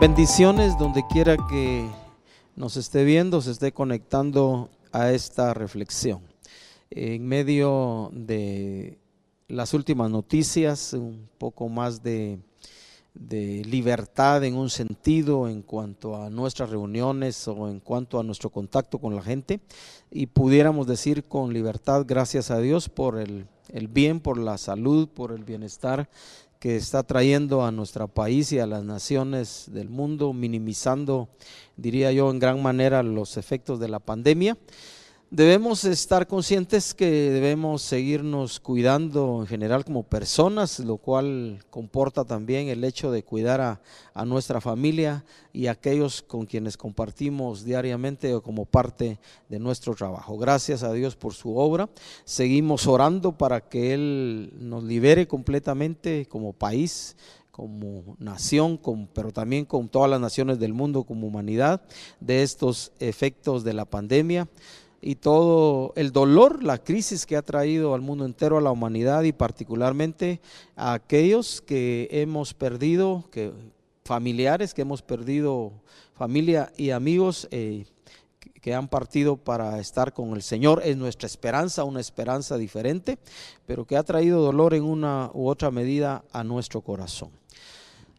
Bendiciones donde quiera que nos esté viendo, se esté conectando a esta reflexión. En medio de las últimas noticias, un poco más de, libertad en un sentido en cuanto a nuestras reuniones o en cuanto a nuestro contacto con la gente y pudiéramos decir con libertad, gracias a Dios por el bien, por la salud, por el bienestar que está trayendo a nuestro país y a las naciones del mundo, minimizando, diría yo, en gran manera los efectos de la pandemia. Debemos estar conscientes que debemos seguirnos cuidando en general como personas, lo cual comporta también el hecho de cuidar a, a, nuestra familia y a aquellos con quienes compartimos diariamente o como parte de nuestro trabajo. Gracias a Dios por su obra. Seguimos orando para que Él nos libere completamente como país como nación, con, pero también con todas las naciones del mundo como humanidad de estos efectos de la pandemia y todo el dolor, la crisis que ha traído al mundo entero, a la humanidad y particularmente a aquellos que hemos perdido, que, familiares que hemos perdido, familia y amigos eh, que han partido para estar con el Señor. Es nuestra esperanza, una esperanza diferente, pero que ha traído dolor en una u otra medida a nuestro corazón.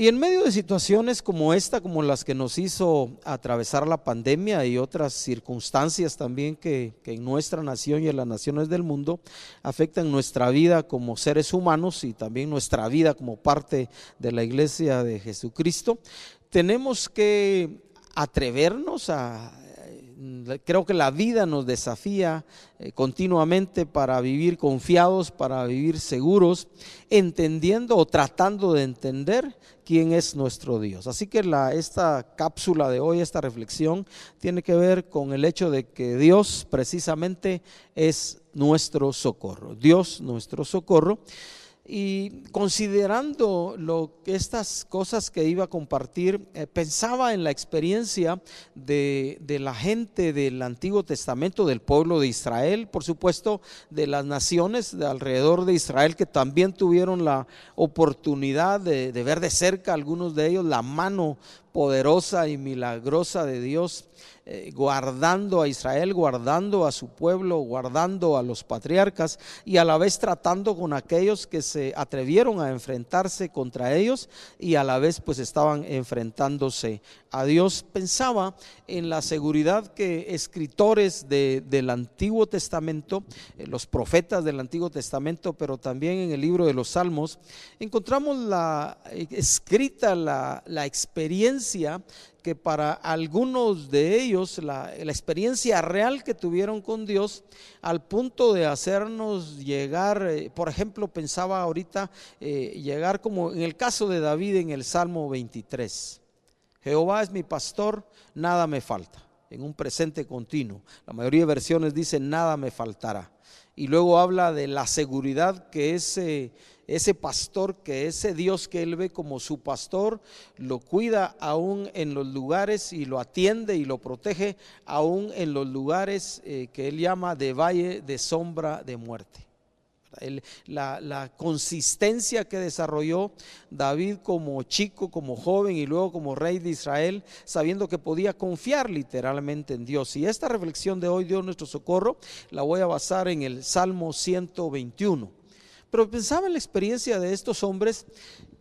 Y en medio de situaciones como esta, como las que nos hizo atravesar la pandemia y otras circunstancias también que, que, en nuestra nación y en las naciones del mundo afectan nuestra vida como seres humanos y también nuestra vida como parte de la iglesia de Jesucristo, tenemos que atrevernos a creo que la vida nos desafía eh, continuamente para vivir confiados, para vivir seguros, entendiendo o tratando de entender quién es nuestro Dios. Así que la, esta cápsula de hoy, esta reflexión, tiene que ver con el hecho de que Dios precisamente es nuestro socorro. Dios nuestro socorro. Y considerando lo, estas cosas que iba a compartir, eh, pensaba en la experiencia de, de, la gente del Antiguo Testamento, del pueblo de Israel, por supuesto, de las naciones de alrededor de Israel que también tuvieron la oportunidad de, de ver de cerca, algunos de ellos, la mano poderosa y milagrosa de Dios eh, guardando a Israel, guardando a su pueblo, guardando a los patriarcas y a la vez tratando con aquellos que se atrevieron a enfrentarse contra ellos y a la vez pues estaban enfrentándose a Dios. Pensaba en la seguridad que escritores de, del Antiguo Testamento, eh, los profetas del Antiguo Testamento, pero también en el libro de los Salmos, encontramos la eh, escrita la, experiencia que para algunos de ellos la, experiencia real que tuvieron con Dios al punto de hacernos llegar, eh, por ejemplo, pensaba ahorita llegar como en el caso de David en el Salmo 23. Jehová es mi pastor, nada me falta, en un presente continuo. La mayoría de versiones dicen nada me faltará. Y luego habla de la seguridad que ese ese pastor, que ese Dios que él ve como su pastor, lo cuida aún en los lugares y lo atiende y lo protege aún en los lugares eh, que él llama de valle de sombra de muerte. La, consistencia que desarrolló David como chico, como joven y luego como rey de Israel, sabiendo que podía confiar literalmente en Dios. Y esta reflexión de hoy, Dios nuestro socorro, la voy a basar en el Salmo 121. Pero pensaba en la experiencia de estos hombres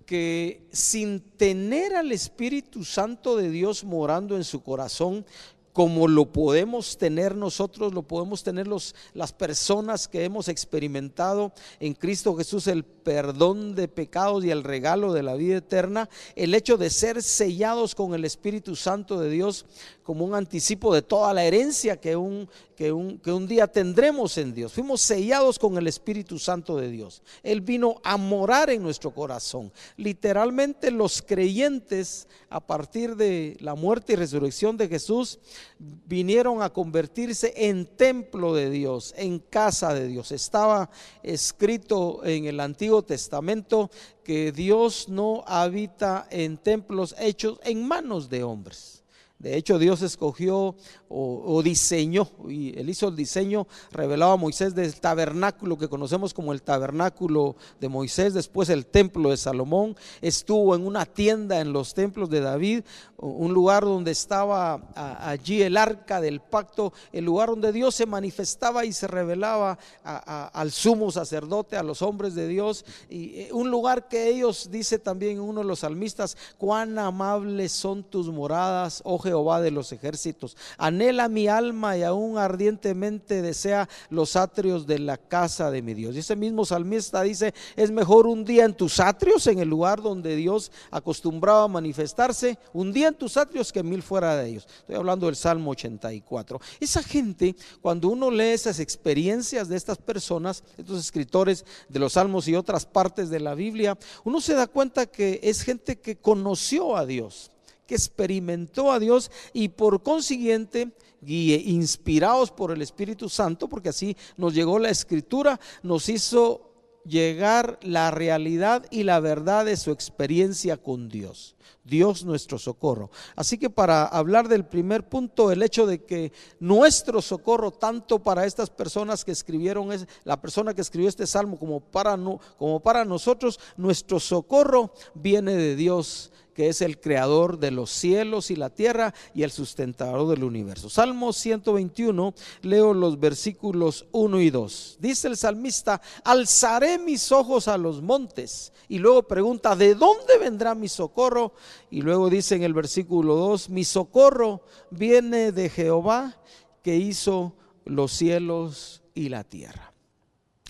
que sin tener al Espíritu Santo de Dios morando en su corazón, como lo podemos tener nosotros, lo podemos tener los, las personas que hemos experimentado en Cristo Jesús el perdón de pecados y el regalo de la vida eterna, el hecho de ser sellados con el Espíritu Santo de Dios como un anticipo de toda la herencia que un, que un, que un día tendremos en Dios. Fuimos sellados con el Espíritu Santo de Dios. Él vino a morar en nuestro corazón. Literalmente los creyentes a partir de la muerte y resurrección de Jesús vinieron a convertirse en templo de Dios, en casa de Dios. Estaba escrito en el Antiguo Testamento que Dios no habita en templos hechos en manos de hombres. De hecho, Dios escogió o, diseñó, y él hizo el diseño revelado a Moisés del tabernáculo que conocemos como el tabernáculo de Moisés, después el templo de Salomón, estuvo en una tienda en los templos de David, un lugar donde estaba allí el arca del pacto, el lugar donde Dios se manifestaba y se revelaba al sumo sacerdote, a los hombres de Dios, y eh, un lugar que ellos, dice también uno de los salmistas, cuán amables son tus moradas, oh Jehová de los ejércitos. Anhela mi alma y aún ardientemente desea los atrios de la casa de mi Dios. Y ese mismo salmista dice, es mejor un día en tus atrios, en el lugar donde Dios acostumbraba a manifestarse, un día en tus atrios que mil fuera de ellos. Estoy hablando del Salmo 84. Esa gente, cuando uno lee esas experiencias de estas personas, estos escritores de los Salmos y otras partes de la Biblia, uno se da cuenta que es gente que conoció a Dios que experimentó a Dios y por consiguiente, guíe, inspirados por el Espíritu Santo, porque así nos llegó la escritura, nos hizo llegar la realidad y la verdad de su experiencia con Dios. Dios nuestro socorro. Así que para hablar del primer punto, el hecho de que nuestro socorro, tanto para estas personas que escribieron, es, la persona que escribió este salmo, como para, como para nosotros, nuestro socorro viene de Dios que es el creador de los cielos y la tierra y el sustentador del universo. Salmo 121, leo los versículos 1 y 2. Dice el salmista, alzaré mis ojos a los montes. Y luego pregunta, ¿de dónde vendrá mi socorro? Y luego dice en el versículo 2, mi socorro viene de Jehová que hizo los cielos y la tierra.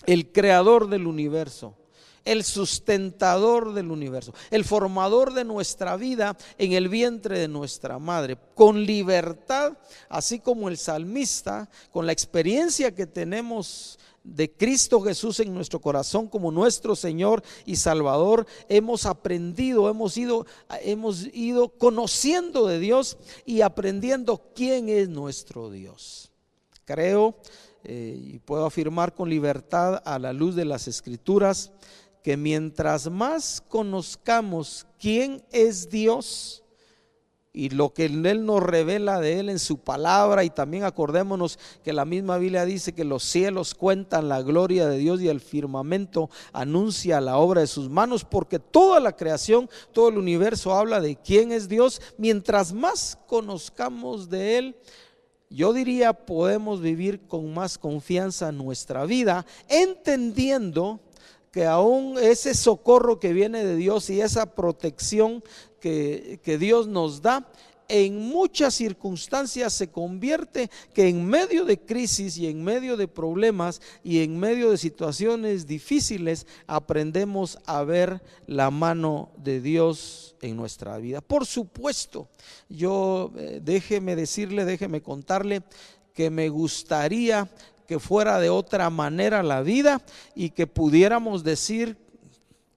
El creador del universo el sustentador del universo, el formador de nuestra vida en el vientre de nuestra madre, con libertad, así como el salmista, con la experiencia que tenemos de Cristo Jesús en nuestro corazón como nuestro Señor y Salvador, hemos aprendido, hemos ido, hemos ido conociendo de Dios y aprendiendo quién es nuestro Dios. Creo eh, y puedo afirmar con libertad a la luz de las escrituras que mientras más conozcamos quién es Dios y lo que Él nos revela de Él en su palabra, y también acordémonos que la misma Biblia dice que los cielos cuentan la gloria de Dios y el firmamento anuncia la obra de sus manos, porque toda la creación, todo el universo habla de quién es Dios. Mientras más conozcamos de Él, yo diría podemos vivir con más confianza nuestra vida, entendiendo que aún ese socorro que viene de Dios y esa protección que, Dios nos da, en muchas circunstancias se convierte que en medio de crisis y en medio de problemas y en medio de situaciones difíciles aprendemos a ver la mano de Dios en nuestra vida. Por supuesto, yo eh, déjeme decirle, déjeme contarle que me gustaría que fuera de otra manera la vida y que pudiéramos decir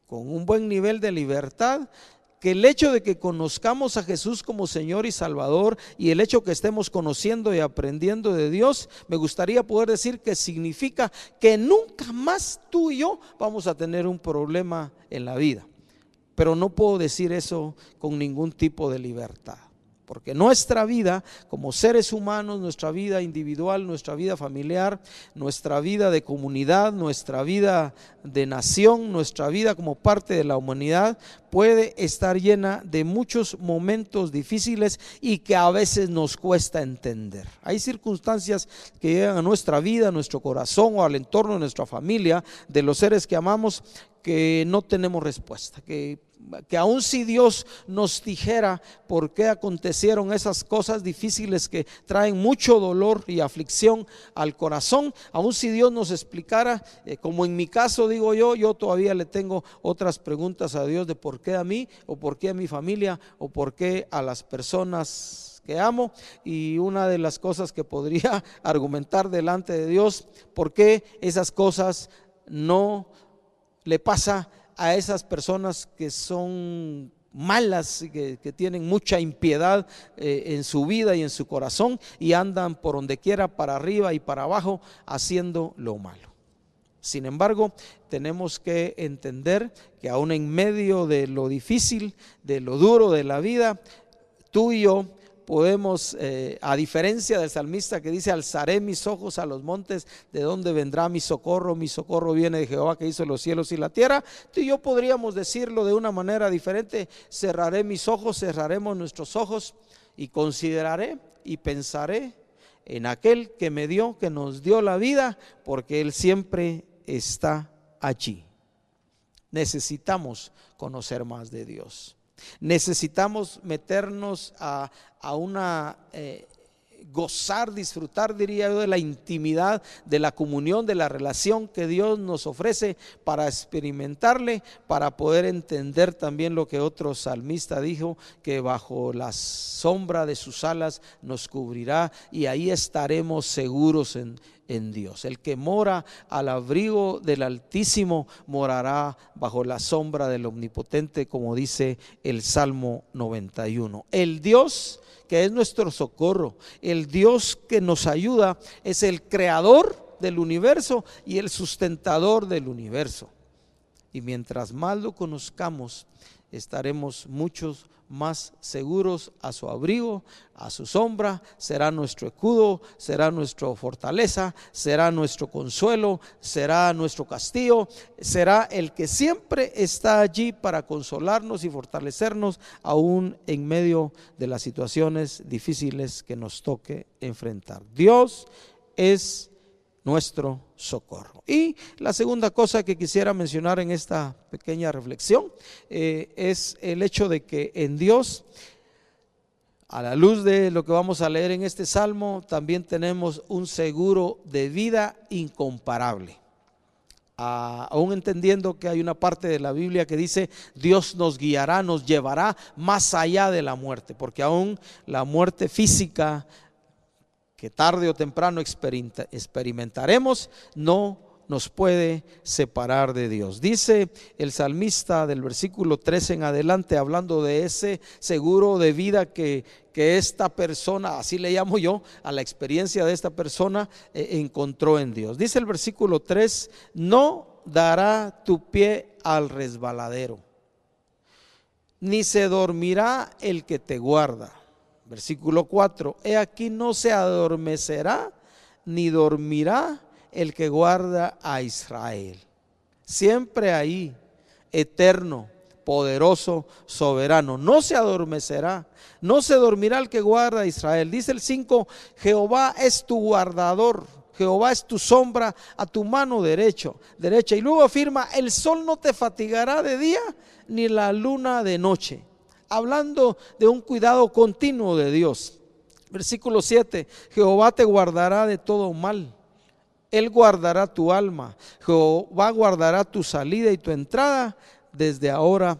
con un buen nivel de libertad que el hecho de que conozcamos a Jesús como Señor y Salvador y el hecho que estemos conociendo y aprendiendo de Dios, me gustaría poder decir que significa que nunca más tú y yo vamos a tener un problema en la vida. Pero no puedo decir eso con ningún tipo de libertad. Porque nuestra vida como seres humanos, nuestra vida individual, nuestra vida familiar, nuestra vida de comunidad, nuestra vida de nación, nuestra vida como parte de la humanidad puede estar llena de muchos momentos difíciles y que a veces nos cuesta entender. Hay circunstancias que llegan a nuestra vida, a nuestro corazón o al entorno de nuestra familia, de los seres que amamos, que no tenemos respuesta, que que aun si Dios nos dijera por qué acontecieron esas cosas difíciles que traen mucho dolor y aflicción al corazón, aun si Dios nos explicara, eh, como en mi caso digo yo, yo todavía le tengo otras preguntas a Dios de por qué a mí o por qué a mi familia o por qué a las personas que amo y una de las cosas que podría argumentar delante de Dios, por qué esas cosas no le pasa a esas personas que son malas, que, que tienen mucha impiedad eh, en su vida y en su corazón y andan por donde quiera, para arriba y para abajo, haciendo lo malo. Sin embargo, tenemos que entender que aún en medio de lo difícil, de lo duro de la vida, tú y yo podemos, eh, a diferencia del salmista que dice, alzaré mis ojos a los montes, de donde vendrá mi socorro, mi socorro viene de Jehová que hizo los cielos y la tierra, tú y yo podríamos decirlo de una manera diferente, cerraré mis ojos, cerraremos nuestros ojos y consideraré y pensaré en aquel que me dio, que nos dio la vida, porque Él siempre está allí. Necesitamos conocer más de Dios. Necesitamos meternos a, una eh, gozar, disfrutar, diría yo, de la intimidad, de la comunión, de la relación que Dios nos ofrece para experimentarle, para poder entender también lo que otro salmista dijo, que bajo la sombra de sus alas nos cubrirá y ahí estaremos seguros en, Dios. El que mora al abrigo del Altísimo morará bajo la sombra del Omnipotente, como dice el Salmo 91. El Dios que es nuestro socorro. El Dios que nos ayuda es el creador del universo y el sustentador del universo. Y mientras más lo conozcamos, estaremos muchos más seguros a su abrigo, a su sombra, será nuestro escudo, será nuestra fortaleza, será nuestro consuelo, será nuestro castillo, será el que siempre está allí para consolarnos y fortalecernos aún en medio de las situaciones difíciles que nos toque enfrentar. Dios es nuestro socorro. Y la segunda cosa que quisiera mencionar en esta pequeña reflexión eh, es el hecho de que en Dios, a la luz de lo que vamos a leer en este salmo, también tenemos un seguro de vida incomparable. aún entendiendo que hay una parte de la Biblia que dice, Dios nos guiará, nos llevará más allá de la muerte, porque aún la muerte física que tarde o temprano experimentaremos, no nos puede separar de Dios. Dice el salmista del versículo 13 en adelante, hablando de ese seguro de vida que, que esta persona, así le llamo yo, a la experiencia de esta persona, eh, encontró en Dios. Dice el versículo 3, no dará tu pie al resbaladero, ni se dormirá el que te guarda. Versículo 4, he aquí no se adormecerá ni dormirá el que guarda a Israel. Siempre ahí, eterno, poderoso, soberano. No se adormecerá, no se dormirá el que guarda a Israel. Dice el 5, Jehová es tu guardador. Jehová es tu sombra a tu mano derecho, derecha. Y luego afirma, el sol no te fatigará de día, ni la luna de noche hablando de un cuidado continuo de Dios. Versículo 7, Jehová te guardará de todo mal. Él guardará tu alma. Jehová guardará tu salida y tu entrada desde ahora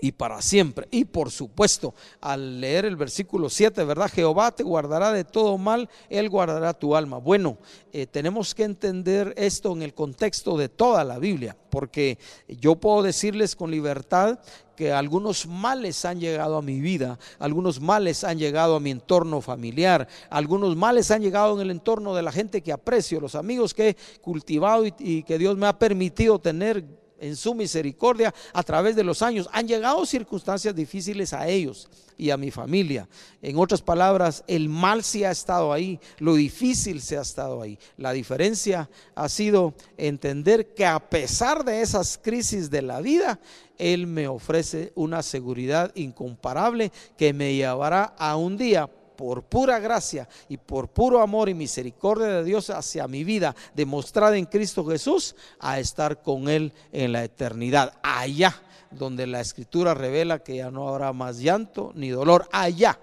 y para siempre. Y por supuesto, al leer el versículo 7, ¿verdad? Jehová te guardará de todo mal, Él guardará tu alma. Bueno, eh, tenemos que entender esto en el contexto de toda la Biblia, porque yo puedo decirles con libertad que algunos males han llegado a mi vida, algunos males han llegado a mi entorno familiar, algunos males han llegado en el entorno de la gente que aprecio, los amigos que he cultivado y que Dios me ha permitido tener en su misericordia a través de los años. Han llegado circunstancias difíciles a ellos y a mi familia. En otras palabras, el mal se ha estado ahí, lo difícil se ha estado ahí. La diferencia ha sido entender que a pesar de esas crisis de la vida, Él me ofrece una seguridad incomparable que me llevará a un día por pura gracia y por puro amor y misericordia de Dios hacia mi vida, demostrada en Cristo Jesús, a estar con Él en la eternidad, allá donde la escritura revela que ya no habrá más llanto ni dolor, allá.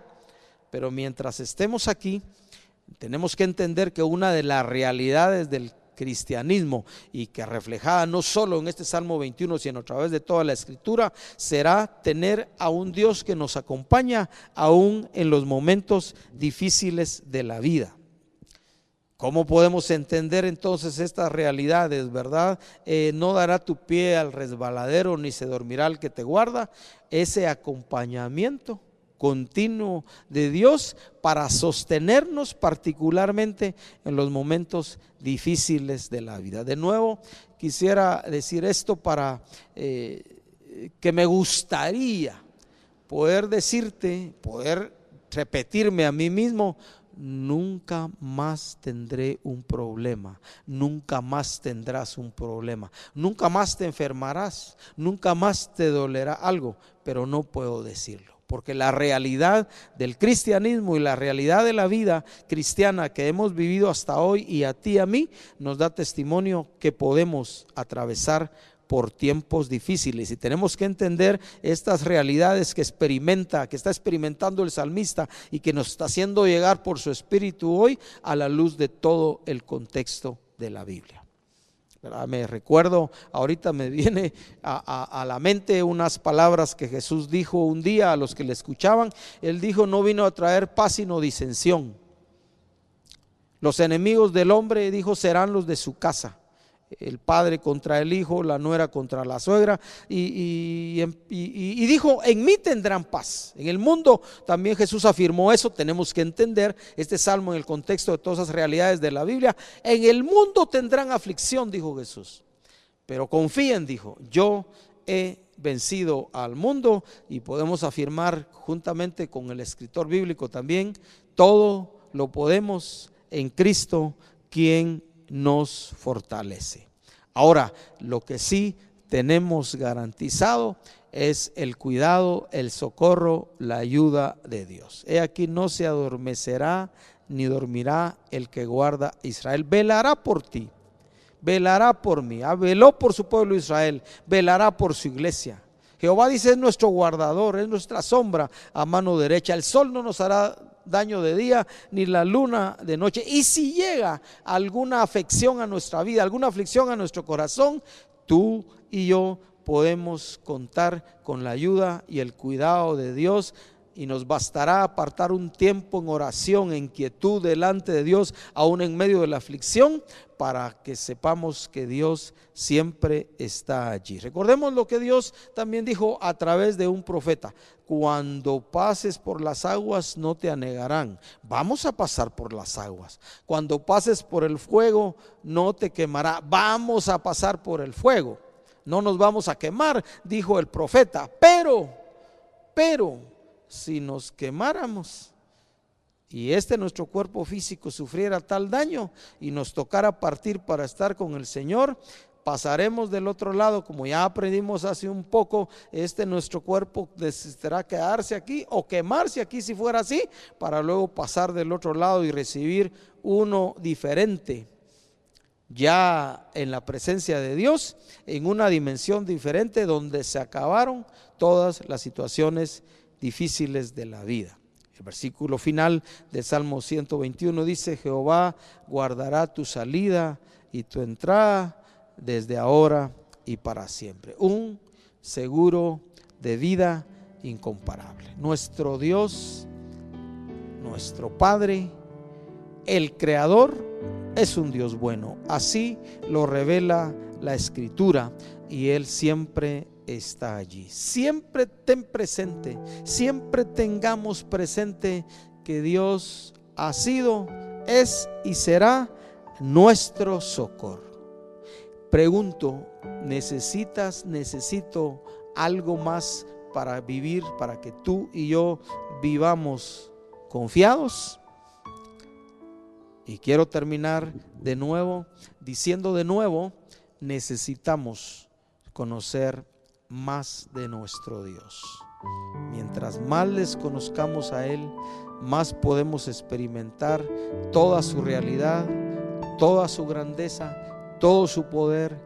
Pero mientras estemos aquí, tenemos que entender que una de las realidades del cristianismo y que reflejada no solo en este Salmo 21, sino a través de toda la escritura, será tener a un Dios que nos acompaña aún en los momentos difíciles de la vida. ¿Cómo podemos entender entonces estas realidades, verdad? Eh, no dará tu pie al resbaladero ni se dormirá el que te guarda. Ese acompañamiento continuo de Dios para sostenernos particularmente en los momentos difíciles de la vida. De nuevo, quisiera decir esto para eh, que me gustaría poder decirte, poder repetirme a mí mismo, nunca más tendré un problema, nunca más tendrás un problema, nunca más te enfermarás, nunca más te dolerá algo, pero no puedo decirlo. Porque la realidad del cristianismo y la realidad de la vida cristiana que hemos vivido hasta hoy y a ti y a mí nos da testimonio que podemos atravesar por tiempos difíciles y tenemos que entender estas realidades que experimenta, que está experimentando el salmista y que nos está haciendo llegar por su espíritu hoy a la luz de todo el contexto de la Biblia. Me recuerdo, ahorita me viene a, a, la mente unas palabras que Jesús dijo un día a los que le escuchaban. Él dijo, no vino a traer paz sino disensión. Los enemigos del hombre, dijo, serán los de su casa el padre contra el hijo, la nuera contra la suegra, y, dijo, en mí tendrán paz. En el mundo también Jesús afirmó eso, tenemos que entender este salmo en el contexto de todas esas realidades de la Biblia. En el mundo tendrán aflicción, dijo Jesús, pero confíen, dijo, yo he vencido al mundo y podemos afirmar juntamente con el escritor bíblico también, todo lo podemos en Cristo, quien nos fortalece. Ahora, lo que sí tenemos garantizado es el cuidado, el socorro, la ayuda de Dios. He aquí no se adormecerá ni dormirá el que guarda Israel. Velará por ti, velará por mí, ah, veló por su pueblo Israel, velará por su iglesia. Jehová dice es nuestro guardador, es nuestra sombra a mano derecha. El sol no nos hará daño de día, ni la luna de noche. Y si llega alguna afección a nuestra vida, alguna aflicción a nuestro corazón, tú y yo podemos contar con la ayuda y el cuidado de Dios y nos bastará apartar un tiempo en oración, en quietud delante de Dios, aún en medio de la aflicción, para que sepamos que Dios siempre está allí. Recordemos lo que Dios también dijo a través de un profeta. Cuando pases por las aguas no te anegarán. Vamos a pasar por las aguas. Cuando pases por el fuego no te quemará. Vamos a pasar por el fuego. No nos vamos a quemar, dijo el profeta. Pero, pero, si nos quemáramos y este nuestro cuerpo físico sufriera tal daño y nos tocara partir para estar con el Señor, pasaremos del otro lado, como ya aprendimos hace un poco, este nuestro cuerpo necesitará quedarse aquí o quemarse aquí si fuera así, para luego pasar del otro lado y recibir uno diferente, ya en la presencia de Dios, en una dimensión diferente donde se acabaron todas las situaciones difíciles de la vida. El versículo final del Salmo 121 dice, Jehová guardará tu salida y tu entrada desde ahora y para siempre. Un seguro de vida incomparable. Nuestro Dios, nuestro Padre, el Creador, es un Dios bueno. Así lo revela la Escritura y Él siempre está allí. Siempre ten presente, siempre tengamos presente que Dios ha sido, es y será nuestro socorro. Pregunto, ¿necesitas, necesito algo más para vivir, para que tú y yo vivamos confiados? Y quiero terminar de nuevo diciendo de nuevo, necesitamos conocer más de nuestro Dios. Mientras más les conozcamos a Él, más podemos experimentar toda su realidad, toda su grandeza, todo su poder,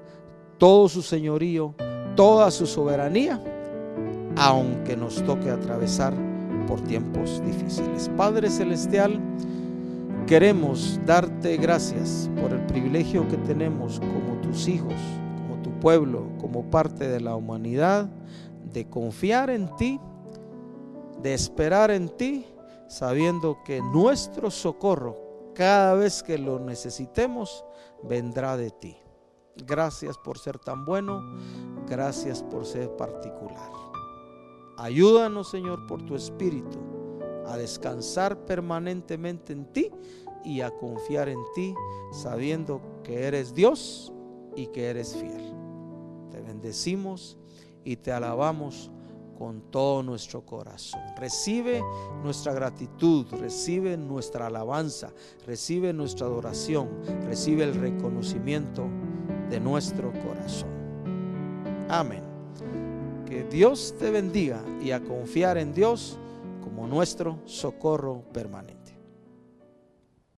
todo su señorío, toda su soberanía, aunque nos toque atravesar por tiempos difíciles. Padre Celestial, queremos darte gracias por el privilegio que tenemos como tus hijos pueblo, como parte de la humanidad, de confiar en ti, de esperar en ti, sabiendo que nuestro socorro, cada vez que lo necesitemos, vendrá de ti. Gracias por ser tan bueno, gracias por ser particular. Ayúdanos, Señor, por tu Espíritu, a descansar permanentemente en ti y a confiar en ti, sabiendo que eres Dios y que eres fiel bendecimos y te alabamos con todo nuestro corazón. Recibe nuestra gratitud, recibe nuestra alabanza, recibe nuestra adoración, recibe el reconocimiento de nuestro corazón. Amén. Que Dios te bendiga y a confiar en Dios como nuestro socorro permanente.